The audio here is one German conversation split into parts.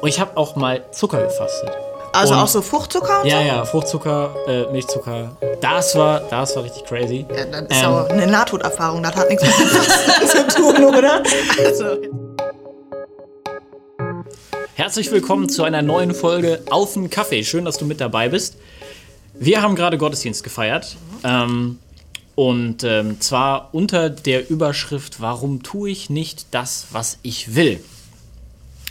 Und ich habe auch mal Zucker gefastet. Also Und- auch so Fruchtzucker Ja, so? ja, Fruchtzucker, äh, Milchzucker. Das war, das war richtig crazy. Ja, das ist Ähm, aber eine Nahtoderfahrung, das hat nichts mit Fasten zu tun, oder? Also, Herzlich willkommen zu einer neuen Folge Auf den Kaffee. Schön, dass du mit dabei bist. Wir haben gerade Gottesdienst gefeiert. Ähm, und ähm, zwar unter der Überschrift Warum tue ich nicht das, was ich will?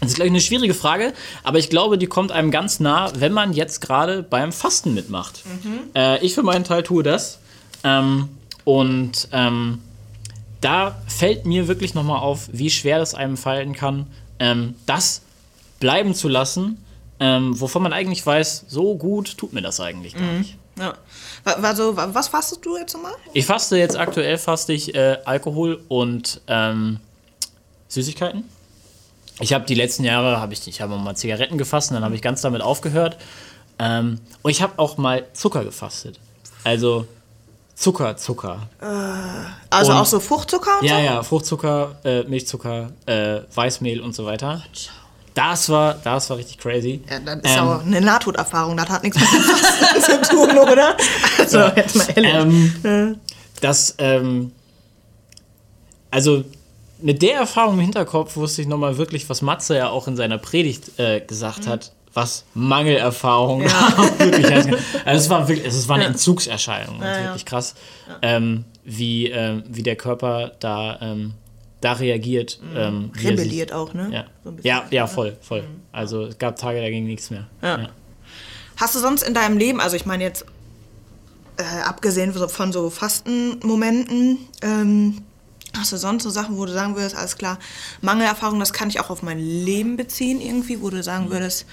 Das ist gleich eine schwierige Frage, aber ich glaube, die kommt einem ganz nah, wenn man jetzt gerade beim Fasten mitmacht. Äh, ich für meinen Teil tue das. Ähm, und ähm, da fällt mir wirklich nochmal auf, wie schwer es einem fallen kann, ähm, das bleiben zu lassen, ähm, wovon man eigentlich weiß, so gut tut mir das eigentlich gar nicht. ja. Also, wa- was fastest du jetzt nochmal? Ich faste jetzt aktuell faste ich äh, Alkohol und ähm, Süßigkeiten. Ich habe die letzten Jahre habe ich ich habe mal Zigaretten gefasst, dann habe ich ganz damit aufgehört. Ähm, und ich habe auch mal Zucker gefastet. Also Zucker, Zucker. Also Und- auch so Fruchtzucker Ja, so? ja, Fruchtzucker, äh, Milchzucker, äh, Weißmehl und so weiter. Das war, das war richtig crazy. Ja, das ist Ähm, aber eine Nahtoderfahrung, das hat nichts mit Fasten zu tun, oder? Also, jetzt mal ehrlich. ähm, das, ähm, also mit der Erfahrung im Hinterkopf wusste ich nochmal wirklich, was Matze ja auch in seiner Predigt äh, gesagt hat, was Mangelerfahrung wirklich heißt. Also es war wirklich, es war eine Entzugserscheinung, das ist ja. wirklich krass, ähm, wie, ähm, wie der Körper da, ähm, da reagiert. Ähm, wie er sich- Rebelliert auch, ne? Ja. So ein bisschen. ja, ja, voll, voll. Also es gab Tage, da ging nichts mehr. Ja. Hast du sonst in deinem Leben, also ich meine jetzt, äh, abgesehen von so Fastenmomenten, ähm, hast du sonst so Sachen, wo du sagen würdest, alles klar, Mangelerfahrung, das kann ich auch auf mein Leben beziehen irgendwie, wo du sagen würdest,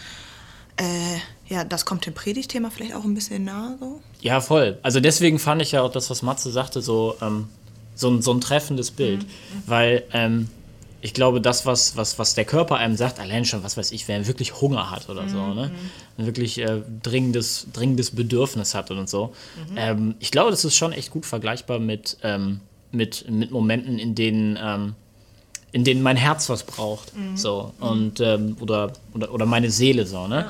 äh, ja, das kommt dem Predigtthema vielleicht auch ein bisschen nahe so? Ja, voll. Also deswegen fand ich ja auch das, was Matze sagte, so, ähm, so, ein, so ein treffendes Bild. Weil ähm, ich glaube, das, was, was, was der Körper einem sagt, allein schon, was weiß ich, wer wirklich Hunger hat oder so, ne? Ein wirklich äh, dringendes, dringendes Bedürfnis hat und so. Ähm, ich glaube, das ist schon echt gut vergleichbar mit, ähm, mit, mit Momenten, in denen. Ähm, in denen mein Herz was braucht, so und ähm, oder, oder oder meine Seele so, ne?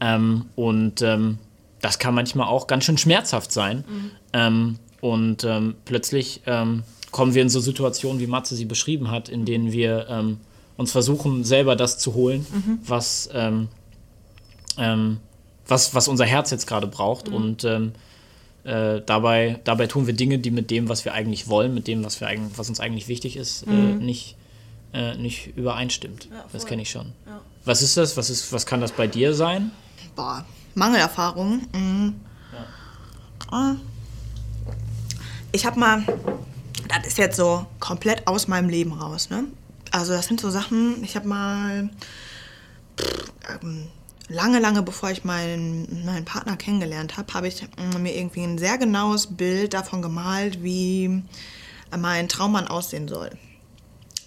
Ähm, und ähm, das kann manchmal auch ganz schön schmerzhaft sein. Ähm, und plötzlich kommen wir in so Situationen, wie Matze sie beschrieben hat, in denen wir uns versuchen, selber das zu holen, was, ähm, ähm, was, was unser Herz jetzt gerade braucht. Und ähm, äh, dabei, dabei tun wir Dinge, die mit dem, was wir eigentlich wollen, mit dem, was, wir eigentlich, was uns eigentlich wichtig ist, äh, nicht, äh, nicht übereinstimmt. das kenne ich schon. Was ist das? Was, ist, was kann das bei dir sein? Boah, Mangelerfahrung. Mhm. Ah. Ich habe mal, das ist jetzt so komplett aus meinem Leben raus, ne? Also das sind so Sachen, ich habe mal pff, ähm, lange, lange bevor ich meinen, meinen Partner kennengelernt habe, habe ich mm, mir irgendwie ein sehr genaues Bild davon gemalt, wie mein Traummann aussehen soll.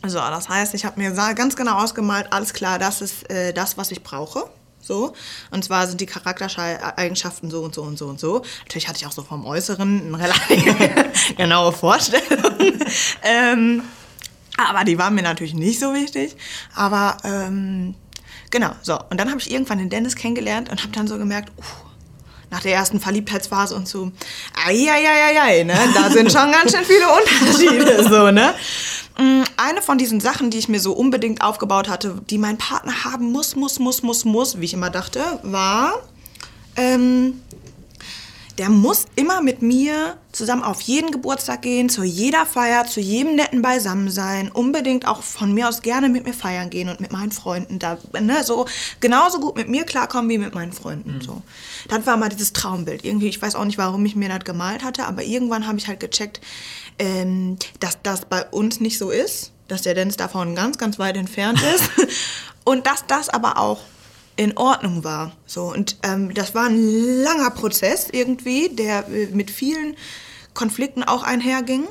So, das heißt, ich habe mir ganz genau ausgemalt, alles klar, das ist äh, das, was ich brauche. So. Und zwar sind die Charaktereigenschaften so und so und so und so. Natürlich hatte ich auch so vom Äußeren eine relativ genaue Vorstellung. ähm, aber die waren mir natürlich nicht so wichtig. Aber ähm, genau, so. Und dann habe ich irgendwann den Dennis kennengelernt und habe dann so gemerkt, uh, nach der ersten Verliebtheitsphase und so, ai, ne? Da sind schon ganz schön viele Unterschiede, so, ne? Mm, Eine von diesen Sachen, die ich mir so unbedingt aufgebaut hatte, die mein Partner haben muss, muss, muss, muss, muss, wie ich immer dachte, war, ähm, der muss immer mit mir zusammen auf jeden Geburtstag gehen, zu jeder Feier, zu jedem netten Beisammensein, unbedingt auch von mir aus gerne mit mir feiern gehen und mit meinen Freunden da, ne, so genauso gut mit mir klarkommen wie mit meinen Freunden, so. Das war mal dieses Traumbild. Irgendwie, ich weiß auch nicht, warum ich mir das gemalt hatte, aber irgendwann habe ich halt gecheckt, ähm, dass das bei uns nicht so ist, dass der Dennis davon ganz, ganz weit entfernt ist und dass das aber auch in Ordnung war. So, und ähm, das war ein langer Prozess irgendwie, der äh, mit vielen Konflikten auch einherging.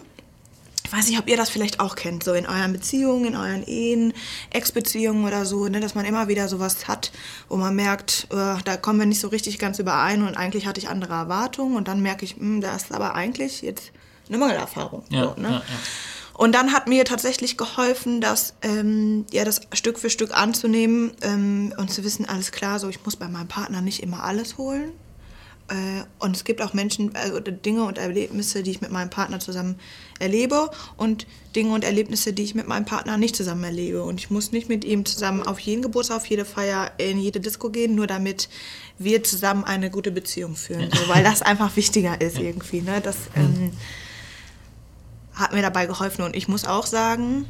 Ich weiß nicht, ob ihr das vielleicht auch kennt, so in euren Beziehungen, in euren Ehen, Ex-Beziehungen oder so, ne, dass man immer wieder sowas hat, wo man merkt, äh, da kommen wir nicht so richtig ganz überein und eigentlich hatte ich andere Erwartungen und dann merke ich, mh, da ist aber eigentlich jetzt eine Mangelerfahrung. Ja, so, ne? ja, ja. Und dann hat mir tatsächlich geholfen, das, ähm, ja, das Stück für Stück anzunehmen ähm, und zu wissen, alles klar, so ich muss bei meinem Partner nicht immer alles holen. Äh, und es gibt auch Menschen, also Dinge und Erlebnisse, die ich mit meinem Partner zusammen erlebe und Dinge und Erlebnisse, die ich mit meinem Partner nicht zusammen erlebe. Und ich muss nicht mit ihm zusammen auf jeden Geburtstag, auf jede Feier, in jede Disco gehen, nur damit wir zusammen eine gute Beziehung führen. So, weil das einfach wichtiger ist irgendwie. Ne? Das ähm, hat mir dabei geholfen. Und ich muss auch sagen,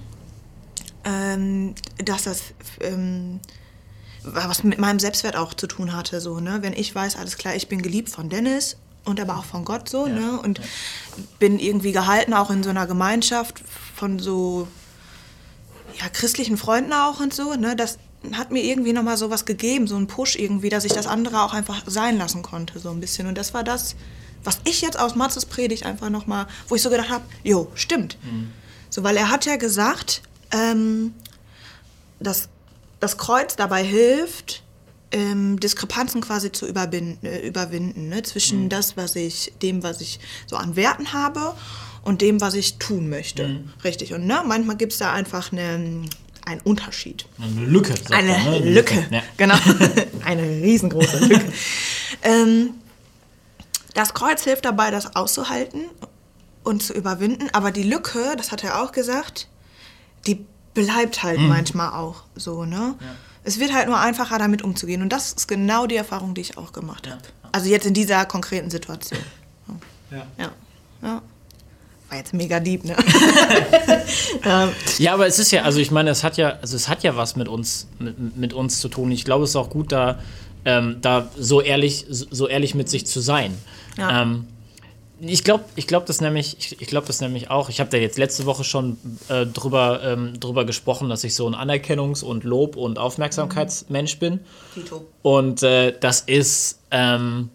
ähm, dass das... Ähm, was mit meinem Selbstwert auch zu tun hatte, so, ne? Wenn ich weiß, alles klar, ich bin geliebt von Dennis und aber auch von Gott so, ja. ne? Und ja. bin irgendwie gehalten auch in so einer Gemeinschaft von so ja, christlichen Freunden auch und so, ne? Das hat mir irgendwie nochmal so was gegeben, so einen Push irgendwie, dass ich das andere auch einfach sein lassen konnte, so ein bisschen. Und das war das, was ich jetzt aus Matzes Predigt einfach nochmal, wo ich so gedacht habe, jo, stimmt. Mhm. So, weil er hat ja gesagt, ähm, dass das Kreuz dabei hilft, ähm, Diskrepanzen quasi zu überwinden, äh, überwinden ne? zwischen mhm. das, was ich, dem, was ich so an Werten habe und dem, was ich tun möchte. Mhm. Richtig. Und ne, manchmal gibt es da einfach eine, einen Unterschied. Eine Lücke. Eine man, ne? Lücke, Lücke. Ja. genau. eine riesengroße Lücke. ähm, das Kreuz hilft dabei, das auszuhalten und zu überwinden, aber die Lücke, das hat er auch gesagt, die bleibt halt mhm. manchmal auch so, ne? Ja. Es wird halt nur einfacher, damit umzugehen. Und das ist genau die Erfahrung, die ich auch gemacht habe. Ja. Also jetzt in dieser konkreten Situation. Ja. ja. ja. War jetzt mega deep, ne? ja, aber es ist ja, also ich meine, es hat ja, also es hat ja was mit uns, mit, mit uns zu tun. Ich glaube, es ist auch gut, da, ähm, da so ehrlich, so ehrlich mit sich zu sein. Ja. Ähm, ich glaube, ich glaube das nämlich, ich, ich glaube das nämlich auch. Ich habe da jetzt letzte Woche schon äh, drüber, ähm, drüber gesprochen, dass ich so ein Anerkennungs- und Lob- und Aufmerksamkeitsmensch bin. Tito. Und äh, das ist, ähm,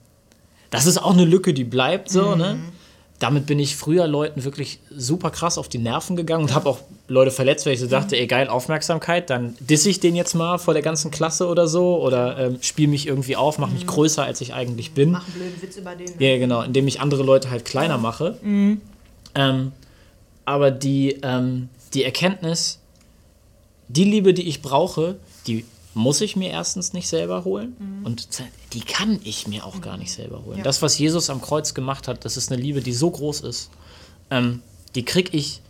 das ist auch eine Lücke, die bleibt so, ne? mhm. ne? Damit bin ich früher Leuten wirklich super krass auf die Nerven gegangen und habe auch Leute verletzt, weil ich so dachte, ey, geil, Aufmerksamkeit, dann disse ich den jetzt mal vor der ganzen Klasse oder so oder ähm, spiele mich irgendwie auf, mache mich mhm. größer, als ich eigentlich bin. Mach einen blöden Witz über den. Ne? Ja, genau, indem ich andere Leute halt kleiner mache. Mhm. Ähm, aber die, ähm, die Erkenntnis, die Liebe, die ich brauche, die muss ich mir erstens nicht selber holen mhm. und die kann ich mir auch mhm. gar nicht selber holen. Ja. Das, was Jesus am Kreuz gemacht hat, das ist eine Liebe, die so groß ist, ähm, die krieg ich,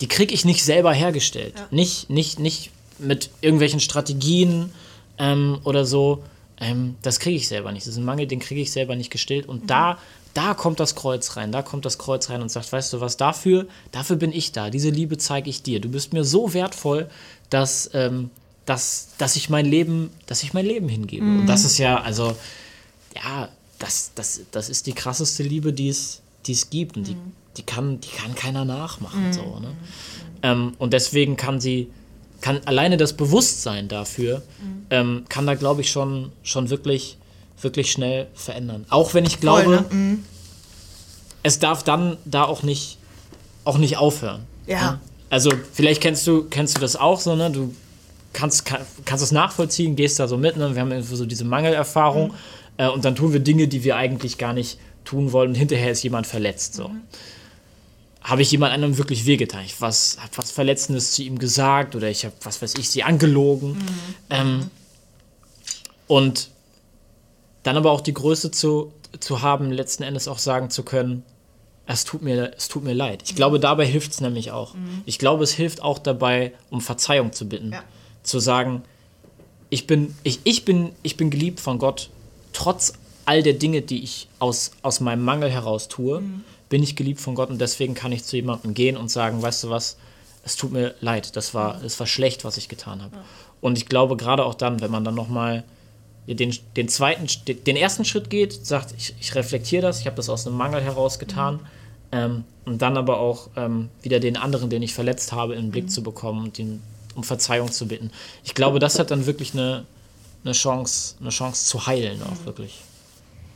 die krieg ich nicht selber hergestellt. Ja. Nicht, nicht, nicht mit irgendwelchen Strategien ähm, oder so. Ähm, das kriege ich selber nicht. Das ist ein Mangel, den kriege ich selber nicht gestillt. Und mhm. da, da kommt das Kreuz rein. Da kommt das Kreuz rein und sagt, weißt du was, dafür, dafür bin ich da. Diese Liebe zeige ich dir. Du bist mir so wertvoll, dass, ähm, dass, dass ich mein Leben, dass ich mein Leben hingebe. Mhm. Und das ist ja, also, ja, das, das, das ist die krasseste Liebe, die es, die es gibt. Und die, mhm. die, kann, die kann keiner nachmachen. Mhm. So, ne? Ähm, und deswegen kann sie, kann alleine das Bewusstsein dafür, mhm. ähm, kann da, glaube ich, schon, schon wirklich, wirklich schnell verändern. Auch wenn ich glaube, Voll, ne? Mhm. es darf dann da auch nicht, auch nicht aufhören. Ja. Ne? Also vielleicht kennst du, kennst du das auch so, ne? Du kannst, kann, kannst es nachvollziehen, gehst da so mit. Ne? Wir haben so diese Mangelerfahrung mhm. äh, und dann tun wir Dinge, die wir eigentlich gar nicht tun wollen und hinterher ist jemand verletzt. So. Mhm. Habe ich jemand anderem wirklich wehgetan? Ich habe was Verletzendes zu ihm gesagt oder ich habe, was weiß ich, sie angelogen. Mhm. Ähm, und dann aber auch die Größe zu, zu haben, letzten Endes auch sagen zu können, es tut mir, es tut mir leid. Ich glaube, dabei hilft es nämlich auch. Mhm. Ich glaube, es hilft auch dabei, um Verzeihung zu bitten. Ja zu sagen, ich bin, ich, ich bin, ich bin geliebt von Gott, trotz all der Dinge, die ich aus, aus meinem Mangel heraus tue, mhm. bin ich geliebt von Gott und deswegen kann ich zu jemandem gehen und sagen, weißt du was, es tut mir leid, das war, mhm. es war schlecht, was ich getan habe. Ja. Und ich glaube, gerade auch dann, wenn man dann nochmal den, den zweiten, den ersten Schritt geht, sagt, ich, ich reflektiere das, ich habe das aus einem Mangel heraus getan, mhm. ähm, und dann aber auch ähm, wieder den anderen, den ich verletzt habe, in den Blick mhm. zu bekommen und den um Verzeihung zu bitten. Ich glaube, das hat dann wirklich eine, eine, Chance, eine Chance zu heilen, auch wirklich.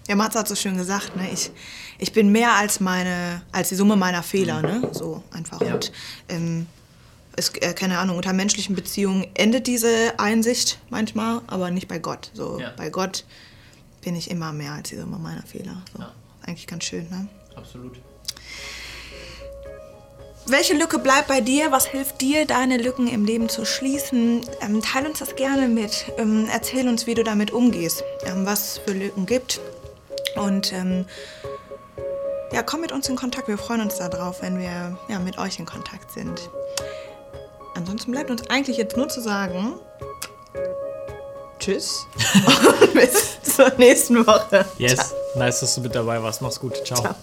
Ja, Mats hat so schön gesagt, ne? ich, ich bin mehr als, meine, als die Summe meiner Fehler, ne? so einfach. Ja. Und ähm, es, äh, keine Ahnung, unter menschlichen Beziehungen endet diese Einsicht manchmal, aber nicht bei Gott. So, ja. Bei Gott bin ich immer mehr als die Summe meiner Fehler. So. Ja. Eigentlich ganz schön, ne? Absolut. Welche Lücke bleibt bei dir? Was hilft dir, deine Lücken im Leben zu schließen? Ähm, teil uns das gerne mit. Ähm, erzähl uns, wie du damit umgehst, ähm, was es für Lücken gibt. Und ähm, ja, komm mit uns in Kontakt. Wir freuen uns darauf, wenn wir ja, mit euch in Kontakt sind. Ansonsten bleibt uns eigentlich jetzt nur zu sagen, tschüss und bis zur nächsten Woche. Yes, nice, dass du mit dabei warst. Mach's gut. Ciao. Ciao.